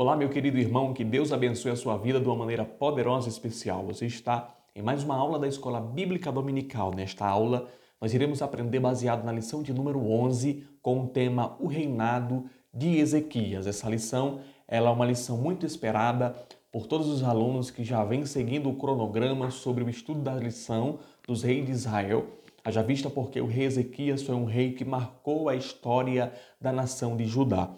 Olá, meu querido irmão, que Deus abençoe a sua vida de uma maneira poderosa e especial. Você está em mais uma aula da Escola Bíblica Dominical. Nesta aula, nós iremos aprender baseado na lição de número 11 com o tema O Reinado de Ezequias. Essa lição ela é uma lição muito esperada por todos os alunos que já vêm seguindo o cronograma sobre o estudo da lição dos reis de Israel. Haja vista porque o rei Ezequias foi um rei que marcou a história da nação de Judá.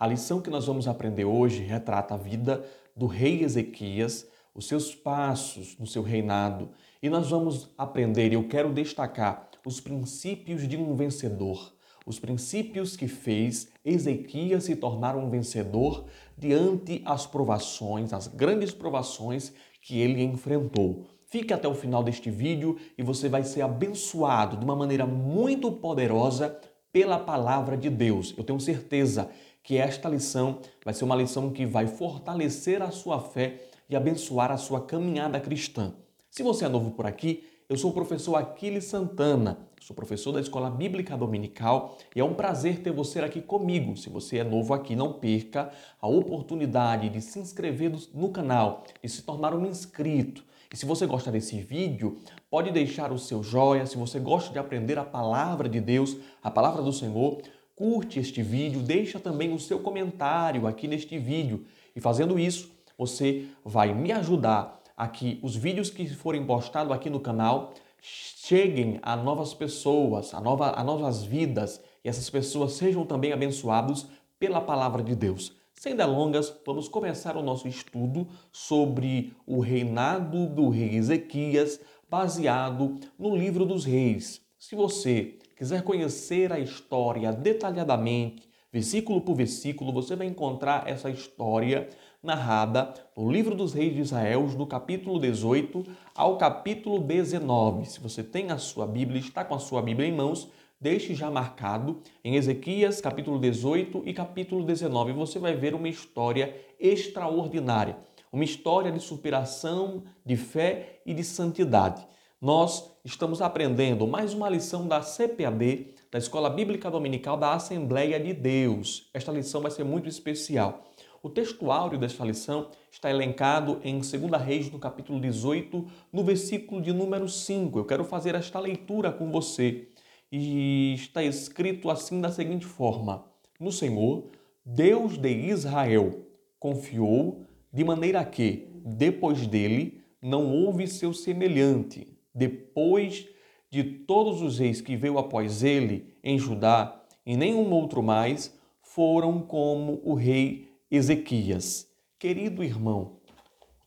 A lição que nós vamos aprender hoje retrata a vida do rei Ezequias, os seus passos no seu reinado, e nós vamos aprender, eu quero destacar, os princípios de um vencedor, os princípios que fez Ezequias se tornar um vencedor diante as provações, as grandes provações que ele enfrentou. Fique até o final deste vídeo e você vai ser abençoado de uma maneira muito poderosa pela palavra de Deus. Eu tenho certeza que esta lição vai ser uma lição que vai fortalecer a sua fé e abençoar a sua caminhada cristã. Se você é novo por aqui, eu sou o professor Aquiles Santana, sou professor da Escola Bíblica Dominical e é um prazer ter você aqui comigo. Se você é novo aqui, não perca a oportunidade de se inscrever no canal e se tornar um inscrito. E se você gosta desse vídeo, pode deixar o seu joia. Se você gosta de aprender a palavra de Deus, a palavra do Senhor, curte este vídeo, deixa também o seu comentário aqui neste vídeo. E fazendo isso, você vai me ajudar a que os vídeos que forem postados aqui no canal cheguem a novas pessoas, a, nova, a novas vidas, e essas pessoas sejam também abençoados pela palavra de Deus. Sem delongas, vamos começar o nosso estudo sobre o reinado do rei Ezequias, baseado no livro dos reis. Se você quiser conhecer a história detalhadamente, versículo por versículo, você vai encontrar essa história narrada no livro dos reis de Israel, do capítulo 18 ao capítulo 19. Se você tem a sua Bíblia, está com a sua Bíblia em mãos, deixe já marcado em Ezequias, capítulo 18 e capítulo 19. Você vai ver uma história extraordinária, uma história de superação, de fé e de santidade nós estamos aprendendo mais uma lição da CPAD, da Escola Bíblica Dominical da Assembleia de Deus. Esta lição vai ser muito especial. O texto áureo desta lição está elencado em 2 Reis, no capítulo 18, no versículo de número 5. Eu quero fazer esta leitura com você. E está escrito assim da seguinte forma: No Senhor, Deus de Israel, confiou de maneira que, depois dele, não houve seu semelhante depois de todos os reis que veio após ele em Judá, e nenhum outro mais, foram como o rei Ezequias. Querido irmão,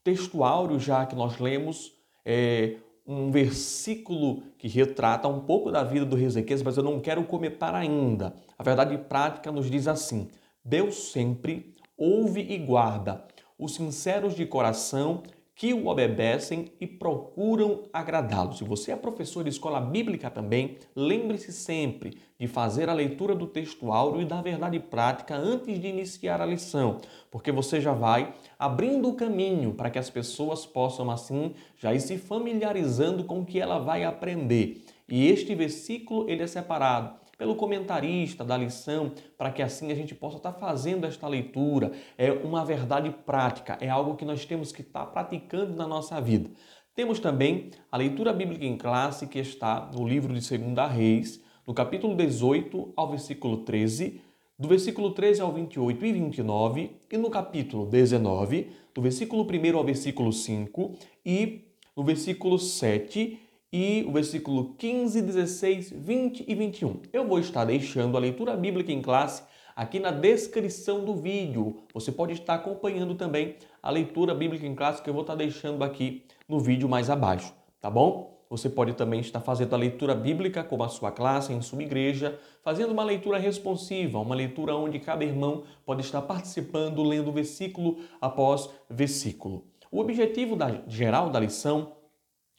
texto áureo já que nós lemos é um versículo que retrata um pouco da vida do rei Ezequias, mas eu não quero comentar ainda. A verdade prática nos diz assim: Deus sempre ouve e guarda os sinceros de coração que o obedecem e procuram agradá-lo. Se você é professor de escola bíblica também, lembre-se sempre de fazer a leitura do texto áureo e da verdade prática antes de iniciar a lição, porque você já vai abrindo o caminho para que as pessoas possam assim já ir se familiarizando com o que ela vai aprender. E este versículo ele é separado pelo comentarista da lição, para que assim a gente possa estar fazendo esta leitura. É uma verdade prática, é algo que nós temos que estar praticando na nossa vida. Temos também a leitura bíblica em classe que está no livro de 2 Reis, no capítulo 18 ao versículo 13, do versículo 13 ao 28 e 29, e no capítulo 19, do versículo 1 ao versículo 5 e no versículo 7 e o versículo 15, 16, 20 e 21. Eu vou estar deixando a leitura bíblica em classe aqui na descrição do vídeo. Você pode estar acompanhando também a leitura bíblica em classe que eu vou estar deixando aqui no vídeo mais abaixo, tá bom? Você pode também estar fazendo a leitura bíblica com a sua classe, em sua igreja, fazendo uma leitura responsiva, uma leitura onde cada irmão pode estar participando, lendo versículo após versículo. O objetivo da, geral da lição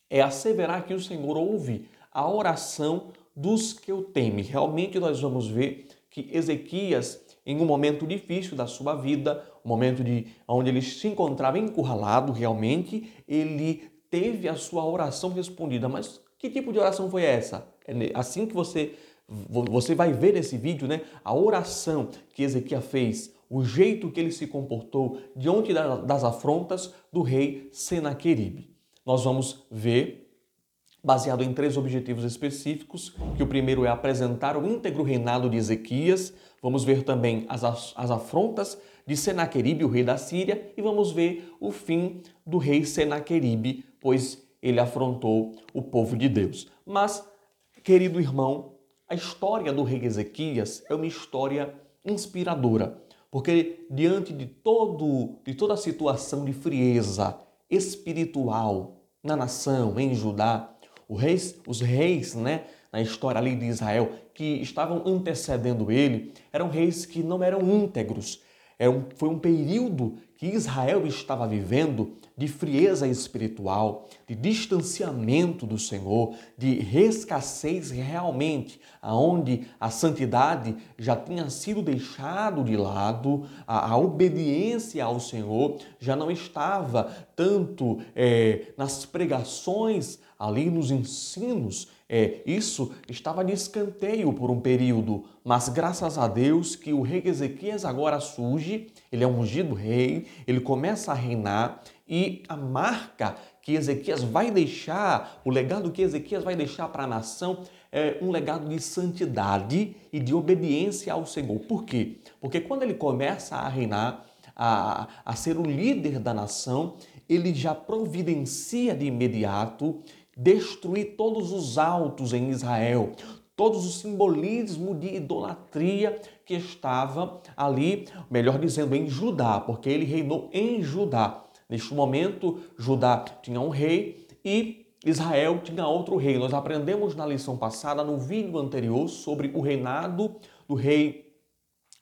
é asseverar que o Senhor ouve a oração dos que o temem. Realmente nós vamos ver que Ezequias, em um momento difícil da sua vida, um momento de onde ele se encontrava encurralado, realmente ele teve a sua oração respondida. Mas que tipo de oração foi essa? É assim que você você vai ver nesse vídeo, né, a oração que Ezequias fez, o jeito que ele se comportou diante das afrontas do rei Senaqueribe. Nós vamos ver baseado em três objetivos específicos, que o primeiro é apresentar o íntegro reinado de Ezequias, vamos ver também as, as afrontas de Senaqueribe, o rei da Síria, e vamos ver o fim do rei Senaqueribe, pois ele afrontou o povo de Deus. Mas, querido irmão, a história do rei Ezequias é uma história inspiradora, porque diante de todo de toda a situação de frieza espiritual na nação, em Judá, reis, os reis, né, na história ali de Israel, que estavam antecedendo ele, eram reis que não eram íntegros. Era um, foi um período que Israel estava vivendo de frieza espiritual, de distanciamento do Senhor, de escassez realmente, aonde a santidade já tinha sido deixado de lado, a, a obediência ao Senhor já não estava tanto é, nas pregações ali nos ensinos, é, isso estava de escanteio por um período, mas graças a Deus que o rei Ezequias agora surge, ele é ungido rei, ele começa a reinar e a marca que Ezequias vai deixar, o legado que Ezequias vai deixar para a nação é um legado de santidade e de obediência ao Senhor. Por quê? Porque quando ele começa a reinar, a, a ser o líder da nação, ele já providencia de imediato destruir todos os altos em Israel, todos os simbolismos de idolatria que estava ali, melhor dizendo, em Judá, porque ele reinou em Judá. Neste momento, Judá tinha um rei e Israel tinha outro rei. Nós aprendemos na lição passada, no vídeo anterior, sobre o reinado do rei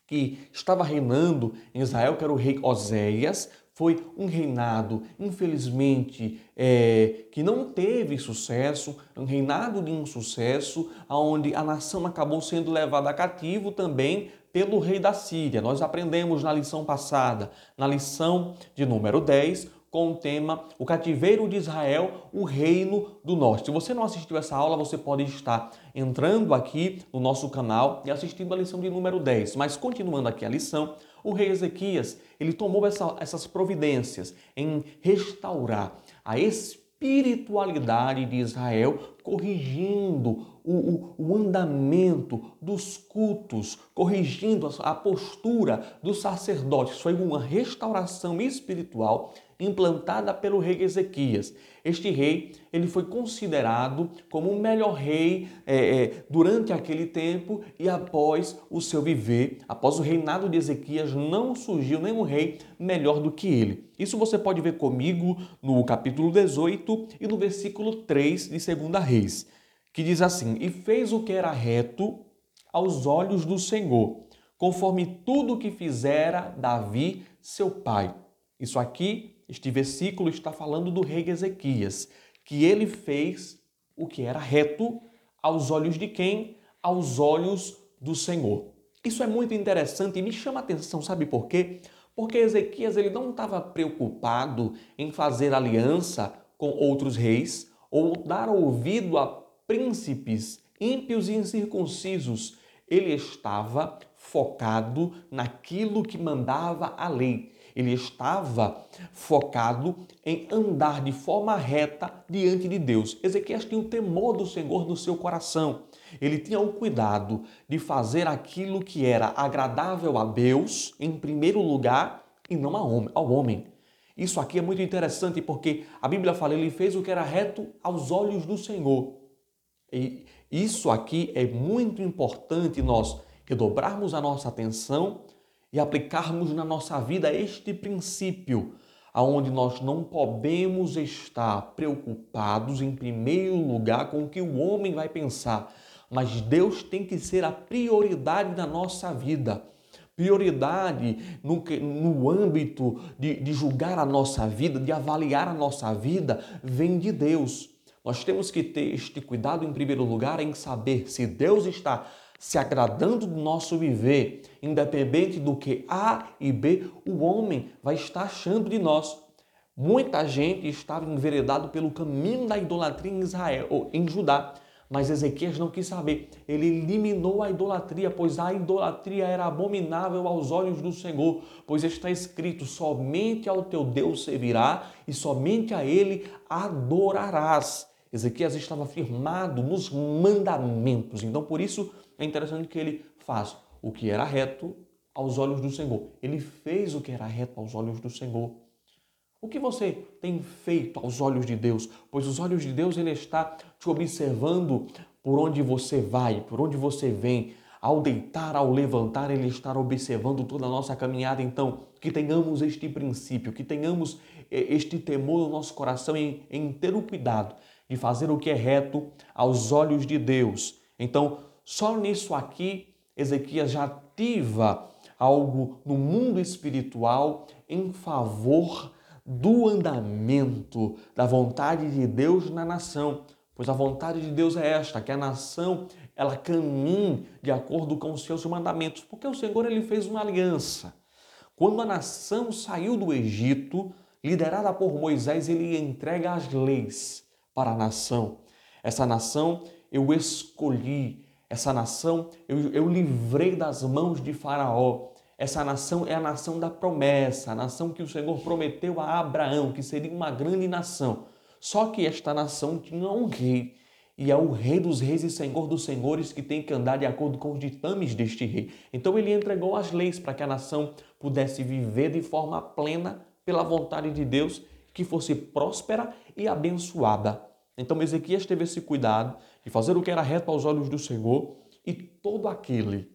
que estava reinando em Israel, que era o rei Oséias, foi um reinado, infelizmente, é, que não teve sucesso, um reinado de insucesso, onde a nação acabou sendo levada cativo também pelo rei da Síria. Nós aprendemos na lição passada, na lição de número 10, com o tema O Cativeiro de Israel, o Reino do Norte. Se você não assistiu essa aula, você pode estar entrando aqui no nosso canal e assistindo a lição de número 10. Mas continuando aqui a lição, o rei Ezequias, ele tomou essa, essas providências em restaurar a espiritualidade de Israel, corrigindo o, o, o andamento dos cultos, corrigindo a, a postura dos sacerdotes. Foi uma restauração espiritual implantada pelo rei Ezequias. Este rei ele foi considerado como o melhor rei é, é, durante aquele tempo e após o seu viver, após o reinado de Ezequias, não surgiu nenhum rei melhor do que ele. Isso você pode ver comigo no capítulo 18 e no versículo 3 de 2 Reis, que diz assim: E fez o que era reto aos olhos do Senhor, conforme tudo o que fizera Davi, seu pai. Isso aqui este versículo está falando do rei Ezequias, que ele fez o que era reto aos olhos de quem? Aos olhos do Senhor. Isso é muito interessante e me chama a atenção, sabe por quê? Porque Ezequias ele não estava preocupado em fazer aliança com outros reis ou dar ouvido a príncipes ímpios e incircuncisos. Ele estava focado naquilo que mandava a lei ele estava focado em andar de forma reta diante de Deus. Ezequias tinha o temor do Senhor no seu coração. Ele tinha o cuidado de fazer aquilo que era agradável a Deus, em primeiro lugar, e não ao homem. Isso aqui é muito interessante porque a Bíblia fala, ele fez o que era reto aos olhos do Senhor. E isso aqui é muito importante nós redobrarmos a nossa atenção e aplicarmos na nossa vida este princípio, aonde nós não podemos estar preocupados em primeiro lugar com o que o homem vai pensar, mas Deus tem que ser a prioridade da nossa vida. Prioridade no, no âmbito de, de julgar a nossa vida, de avaliar a nossa vida, vem de Deus. Nós temos que ter este cuidado, em primeiro lugar, em saber se Deus está se agradando do nosso viver, independente do que A e B o homem vai estar achando de nós. Muita gente estava enveredado pelo caminho da idolatria em Israel ou em Judá, Mas Ezequias não quis saber. Ele eliminou a idolatria, pois a idolatria era abominável aos olhos do Senhor, pois está escrito: somente ao teu Deus servirá e somente a ele adorarás. Ezequias estava firmado nos mandamentos. Então, por isso é interessante que ele faz o que era reto aos olhos do Senhor. Ele fez o que era reto aos olhos do Senhor. O que você tem feito aos olhos de Deus? Pois os olhos de Deus ele está te observando por onde você vai, por onde você vem. Ao deitar, ao levantar, ele está observando toda a nossa caminhada. Então, que tenhamos este princípio, que tenhamos eh, este temor no nosso coração em, em ter o cuidado de fazer o que é reto aos olhos de Deus. Então, só nisso aqui, Ezequias já ativa algo no mundo espiritual em favor do andamento da vontade de Deus na nação. Pois a vontade de Deus é esta, que a nação ela caminhe de acordo com os seus mandamentos, porque o Senhor ele fez uma aliança. Quando a nação saiu do Egito, liderada por Moisés, ele entrega as leis para a nação. Essa nação eu escolhi, essa nação eu, eu livrei das mãos de Faraó. Essa nação é a nação da promessa, a nação que o Senhor prometeu a Abraão, que seria uma grande nação. Só que esta nação tinha um rei, e é o rei dos reis e senhor dos senhores que tem que andar de acordo com os ditames deste rei. Então ele entregou as leis para que a nação pudesse viver de forma plena pela vontade de Deus, que fosse próspera e abençoada. Então Ezequias teve esse cuidado de fazer o que era reto aos olhos do Senhor, e todo aquele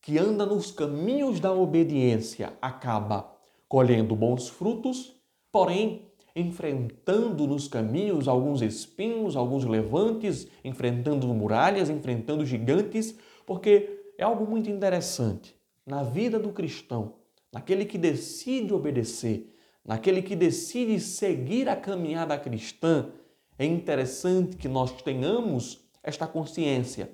que anda nos caminhos da obediência acaba colhendo bons frutos, porém enfrentando nos caminhos alguns espinhos, alguns levantes, enfrentando muralhas, enfrentando gigantes, porque é algo muito interessante na vida do cristão, naquele que decide obedecer, naquele que decide seguir a caminhada cristã. É interessante que nós tenhamos esta consciência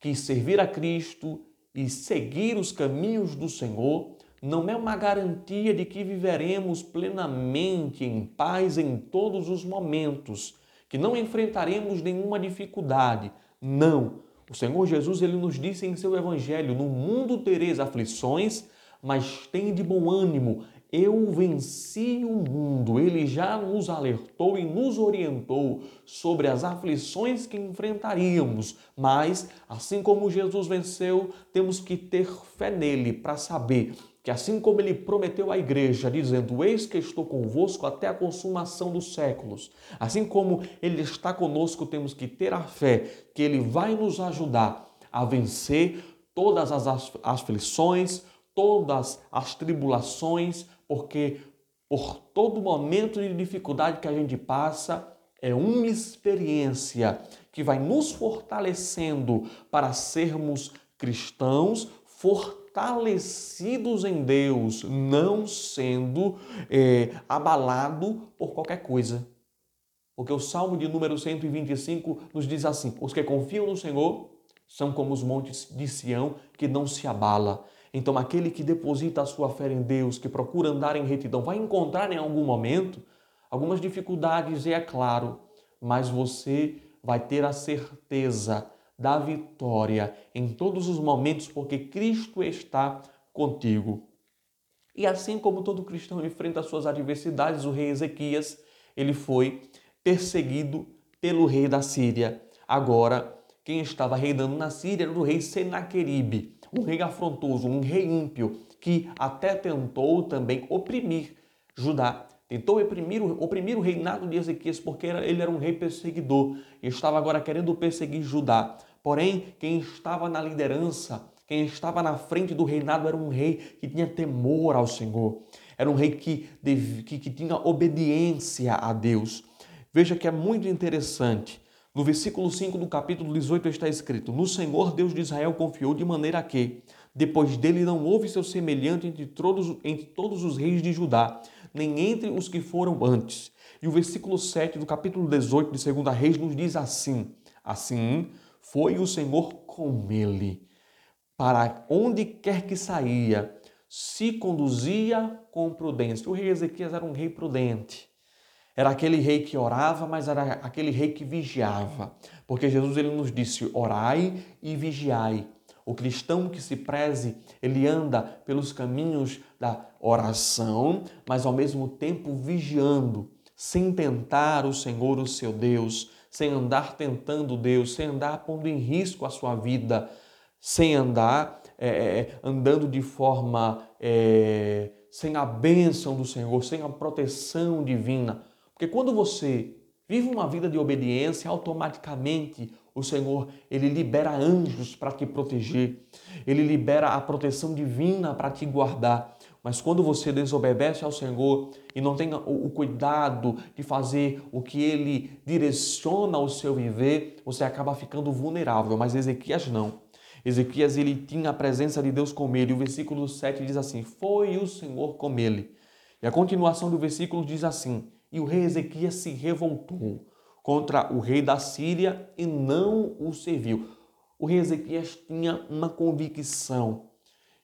que servir a Cristo, e seguir os caminhos do Senhor não é uma garantia de que viveremos plenamente em paz em todos os momentos, que não enfrentaremos nenhuma dificuldade. Não. O Senhor Jesus ele nos disse em seu evangelho: "No mundo tereis aflições, mas tem de bom ânimo, eu venci o mundo. Ele já nos alertou e nos orientou sobre as aflições que enfrentaríamos, mas, assim como Jesus venceu, temos que ter fé nele para saber que, assim como ele prometeu à igreja, dizendo: Eis que estou convosco até a consumação dos séculos, assim como ele está conosco, temos que ter a fé que ele vai nos ajudar a vencer todas as aflições, todas as tribulações, porque por todo momento de dificuldade que a gente passa, é uma experiência que vai nos fortalecendo para sermos cristãos fortalecidos em Deus, não sendo é, abalado por qualquer coisa. Porque o Salmo de número 125 nos diz assim: os que confiam no Senhor são como os montes de Sião que não se abala. Então, aquele que deposita a sua fé em Deus, que procura andar em retidão, vai encontrar em algum momento algumas dificuldades, e é claro, mas você vai ter a certeza da vitória em todos os momentos, porque Cristo está contigo. E assim como todo cristão enfrenta as suas adversidades, o rei Ezequias, ele foi perseguido pelo rei da Síria. Agora, quem estava reinando na Síria era o rei Senaqueribe um rei afrontoso, um rei ímpio, que até tentou também oprimir Judá. Tentou oprimir, oprimir o reinado de Ezequias porque ele era um rei perseguidor e estava agora querendo perseguir Judá. Porém, quem estava na liderança, quem estava na frente do reinado era um rei que tinha temor ao Senhor. Era um rei que, que, que tinha obediência a Deus. Veja que é muito interessante no versículo 5 do capítulo 18 está escrito: No Senhor Deus de Israel confiou de maneira que, depois dele, não houve seu semelhante entre todos, entre todos os reis de Judá, nem entre os que foram antes. E o versículo 7 do capítulo 18 de 2 Reis nos diz assim: Assim foi o Senhor com ele, para onde quer que saía, se conduzia com prudência. O rei Ezequias era um rei prudente. Era aquele rei que orava, mas era aquele rei que vigiava. Porque Jesus ele nos disse: orai e vigiai. O cristão que se preze, ele anda pelos caminhos da oração, mas ao mesmo tempo vigiando, sem tentar o Senhor, o seu Deus, sem andar tentando Deus, sem andar pondo em risco a sua vida, sem andar é, andando de forma é, sem a bênção do Senhor, sem a proteção divina. Porque quando você vive uma vida de obediência, automaticamente o Senhor, ele libera anjos para te proteger. Ele libera a proteção divina para te guardar. Mas quando você desobedece ao Senhor e não tem o cuidado de fazer o que ele direciona o seu viver, você acaba ficando vulnerável. Mas Ezequias não. Ezequias ele tinha a presença de Deus com ele. O versículo 7 diz assim: Foi o Senhor com ele. E a continuação do versículo diz assim: E o rei Ezequias se revoltou contra o rei da Síria e não o serviu. O rei Ezequias tinha uma convicção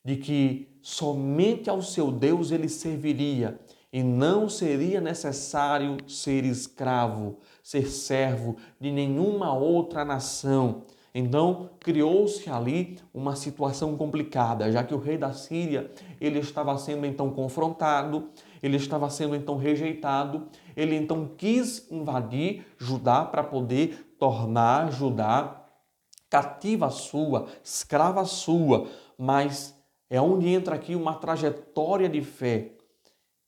de que somente ao seu Deus ele serviria e não seria necessário ser escravo, ser servo de nenhuma outra nação. Então, criou-se ali uma situação complicada, já que o rei da Síria, ele estava sendo então confrontado, ele estava sendo então rejeitado, ele então quis invadir Judá para poder tornar Judá cativa sua, escrava sua, mas é onde entra aqui uma trajetória de fé.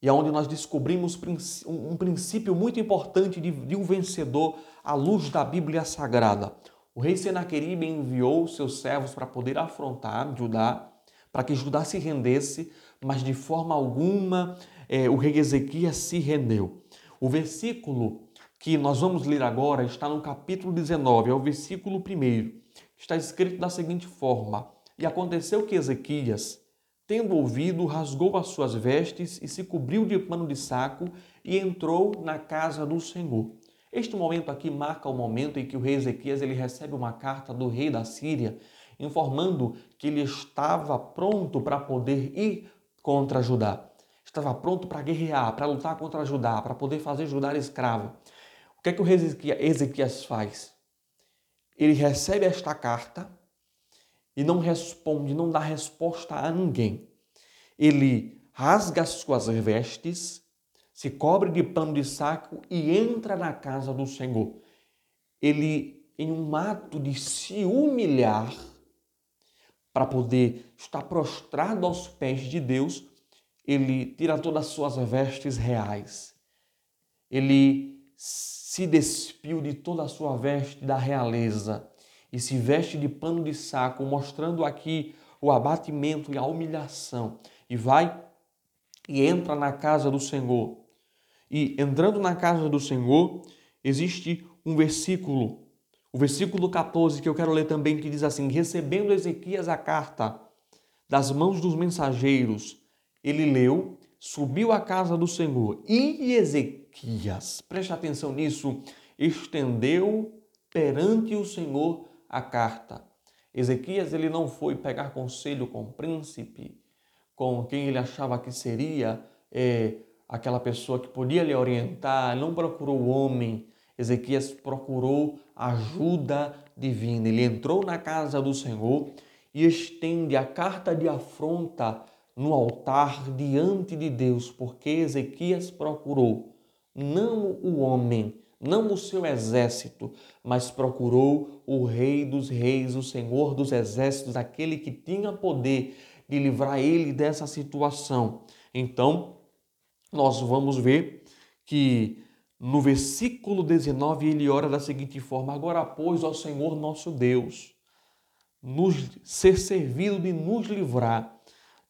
E é onde nós descobrimos um princípio muito importante de, um vencedor à luz da Bíblia Sagrada. O rei Senaqueribe enviou seus servos para poder afrontar Judá, para que Judá se rendesse, mas de forma alguma é, o rei Ezequias se rendeu. O versículo que nós vamos ler agora está no capítulo 19, é o versículo 1. Está escrito da seguinte forma: E aconteceu que Ezequias, tendo ouvido, rasgou as suas vestes e se cobriu de pano de saco e entrou na casa do Senhor. Este momento aqui marca o momento em que o rei Ezequias ele recebe uma carta do rei da Síria informando que ele estava pronto para poder ir contra Judá. Estava pronto para guerrear, para lutar contra Judá, para poder fazer Judá escravo. O que é que o Ezequias faz? Ele recebe esta carta e não responde, não dá resposta a ninguém. Ele rasga as suas vestes se cobre de pano de saco e entra na casa do Senhor. Ele, em um ato de se humilhar, para poder estar prostrado aos pés de Deus, ele tira todas as suas vestes reais. Ele se despiu de toda a sua veste da realeza e se veste de pano de saco, mostrando aqui o abatimento e a humilhação. E vai e entra na casa do Senhor. E entrando na casa do Senhor, existe um versículo, o versículo 14, que eu quero ler também, que diz assim: Recebendo Ezequias a carta das mãos dos mensageiros, ele leu, subiu à casa do Senhor e Ezequias, preste atenção nisso, estendeu perante o Senhor a carta. Ezequias ele não foi pegar conselho com o príncipe, com quem ele achava que seria é, aquela pessoa que podia lhe orientar, não procurou o homem. Ezequias procurou ajuda divina. Ele entrou na casa do Senhor e estende a carta de afronta no altar diante de Deus, porque Ezequias procurou não o homem, não o seu exército, mas procurou o Rei dos Reis, o Senhor dos Exércitos, aquele que tinha poder de livrar ele dessa situação. Então, nós vamos ver que no versículo 19 ele ora da seguinte forma: Agora, pois, ó Senhor nosso Deus, nos ser servido de nos livrar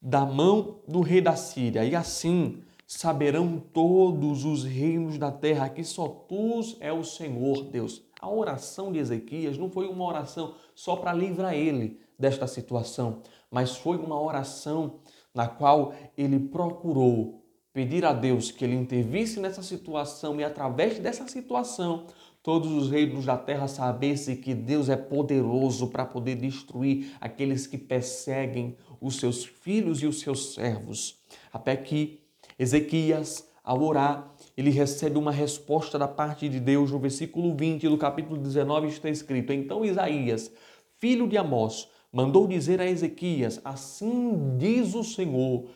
da mão do rei da Síria, e assim saberão todos os reinos da terra que só tu é o Senhor Deus. A oração de Ezequias não foi uma oração só para livrar ele desta situação, mas foi uma oração na qual ele procurou pedir a Deus que ele intervisse nessa situação e através dessa situação todos os reinos da terra sabessem que Deus é poderoso para poder destruir aqueles que perseguem os seus filhos e os seus servos. Até que Ezequias, ao orar, ele recebe uma resposta da parte de Deus. No versículo 20 do capítulo 19 está escrito: Então Isaías, filho de Amós, mandou dizer a Ezequias: Assim diz o Senhor,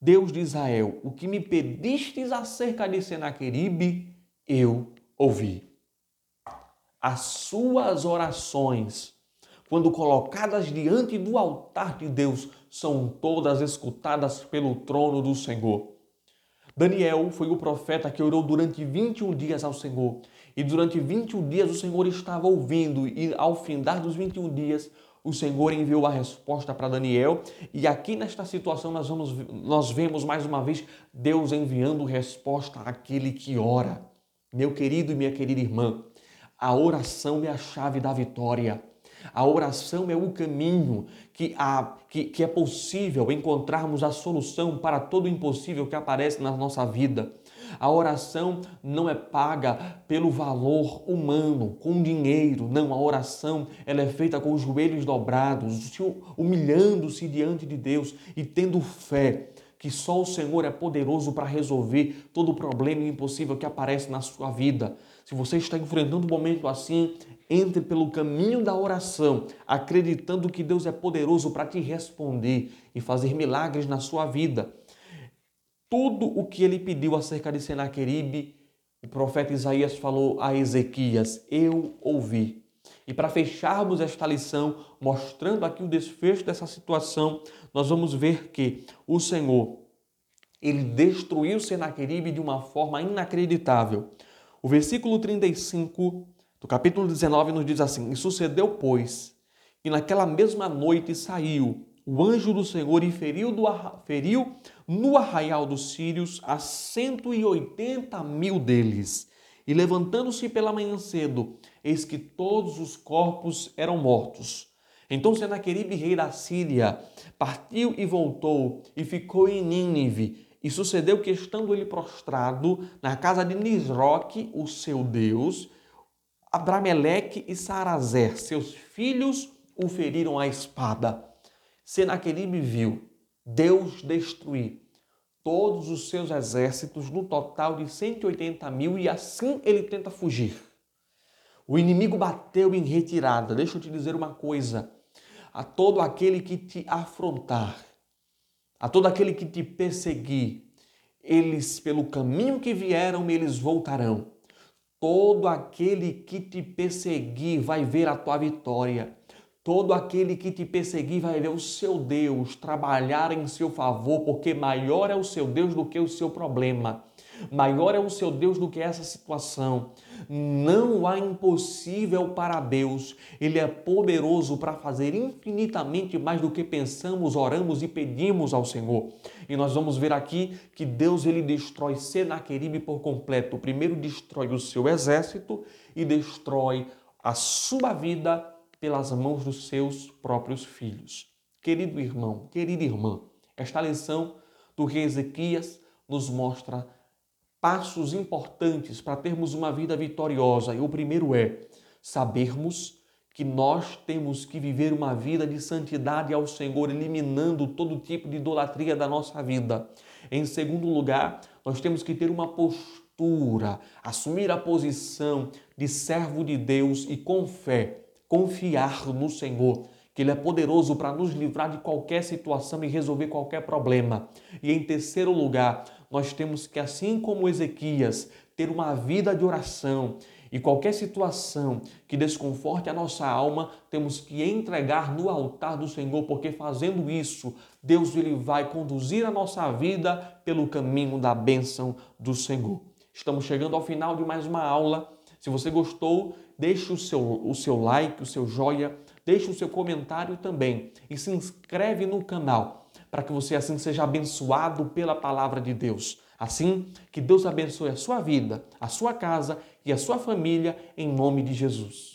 Deus de Israel, o que me pedistes acerca de Senaqueribe, eu ouvi. As suas orações, quando colocadas diante do altar de Deus, são todas escutadas pelo trono do Senhor. Daniel foi o profeta que orou durante 21 dias ao Senhor. E durante 21 dias o Senhor estava ouvindo, e ao findar dos 21 dias, o Senhor enviou a resposta para Daniel. E aqui nesta situação nós, vamos, nós vemos mais uma vez Deus enviando resposta àquele que ora. Meu querido e minha querida irmã, a oração é a chave da vitória. A oração é o caminho que, há, que, que é possível encontrarmos a solução para todo o impossível que aparece na nossa vida. A oração não é paga pelo valor humano, com dinheiro. Não, a oração ela é feita com os joelhos dobrados, humilhando-se diante de Deus e tendo fé que só o Senhor é poderoso para resolver todo o problema impossível que aparece na sua vida. Se você está enfrentando um momento assim, entre pelo caminho da oração, acreditando que Deus é poderoso para te responder e fazer milagres na sua vida. Tudo o que ele pediu acerca de Senaqueribe, o profeta Isaías falou a Ezequias: Eu ouvi. E para fecharmos esta lição, mostrando aqui o desfecho dessa situação, nós vamos ver que o Senhor, ele destruiu Senaqueribe de uma forma inacreditável. O versículo 35 do capítulo 19 nos diz assim: E sucedeu, pois, que naquela mesma noite saiu o anjo do Senhor e feriu, do, feriu no arraial dos sírios a 180 mil deles. E levantando-se pela manhã cedo, eis que todos os corpos eram mortos. Então Senaqueribe, rei da Síria, partiu e voltou e ficou em Nínive. E sucedeu que, estando ele prostrado na casa de Nisroque, o seu Deus, Abrameleque e Sarazer, seus filhos, o feriram à espada. Senaqueribe viu Deus destruir todos os seus exércitos no total de 180 mil e assim ele tenta fugir. O inimigo bateu em retirada. Deixa eu te dizer uma coisa: a todo aquele que te afrontar, a todo aquele que te perseguir, eles, pelo caminho que vieram, eles voltarão. Todo aquele que te perseguir vai ver a tua vitória. Todo aquele que te perseguir vai ver o seu Deus trabalhar em seu favor, porque maior é o seu Deus do que o seu problema. Maior é o seu Deus do que essa situação. Não há impossível para Deus. Ele é poderoso para fazer infinitamente mais do que pensamos, oramos e pedimos ao Senhor. E nós vamos ver aqui que Deus ele destrói Senaqueribe por completo. Primeiro destrói o seu exército e destrói a sua vida pelas mãos dos seus próprios filhos. Querido irmão, querida irmã, esta lição do rei Ezequias nos mostra passos importantes para termos uma vida vitoriosa. E o primeiro é sabermos que nós temos que viver uma vida de santidade ao Senhor, eliminando todo tipo de idolatria da nossa vida. Em segundo lugar, nós temos que ter uma postura, assumir a posição de servo de Deus e com fé confiar no Senhor, que Ele é poderoso para nos livrar de qualquer situação e resolver qualquer problema. E em terceiro lugar, nós temos que, assim como Ezequias, ter uma vida de oração. E qualquer situação que desconforte a nossa alma, temos que entregar no altar do Senhor, porque fazendo isso, Deus ele vai conduzir a nossa vida pelo caminho da bênção do Senhor. Estamos chegando ao final de mais uma aula. Se você gostou, deixe o seu, o seu like, o seu joia, deixe o seu comentário também e se inscreve no canal para que você assim seja abençoado pela palavra de Deus. Assim, que Deus abençoe a sua vida, a sua casa e a sua família, em nome de Jesus.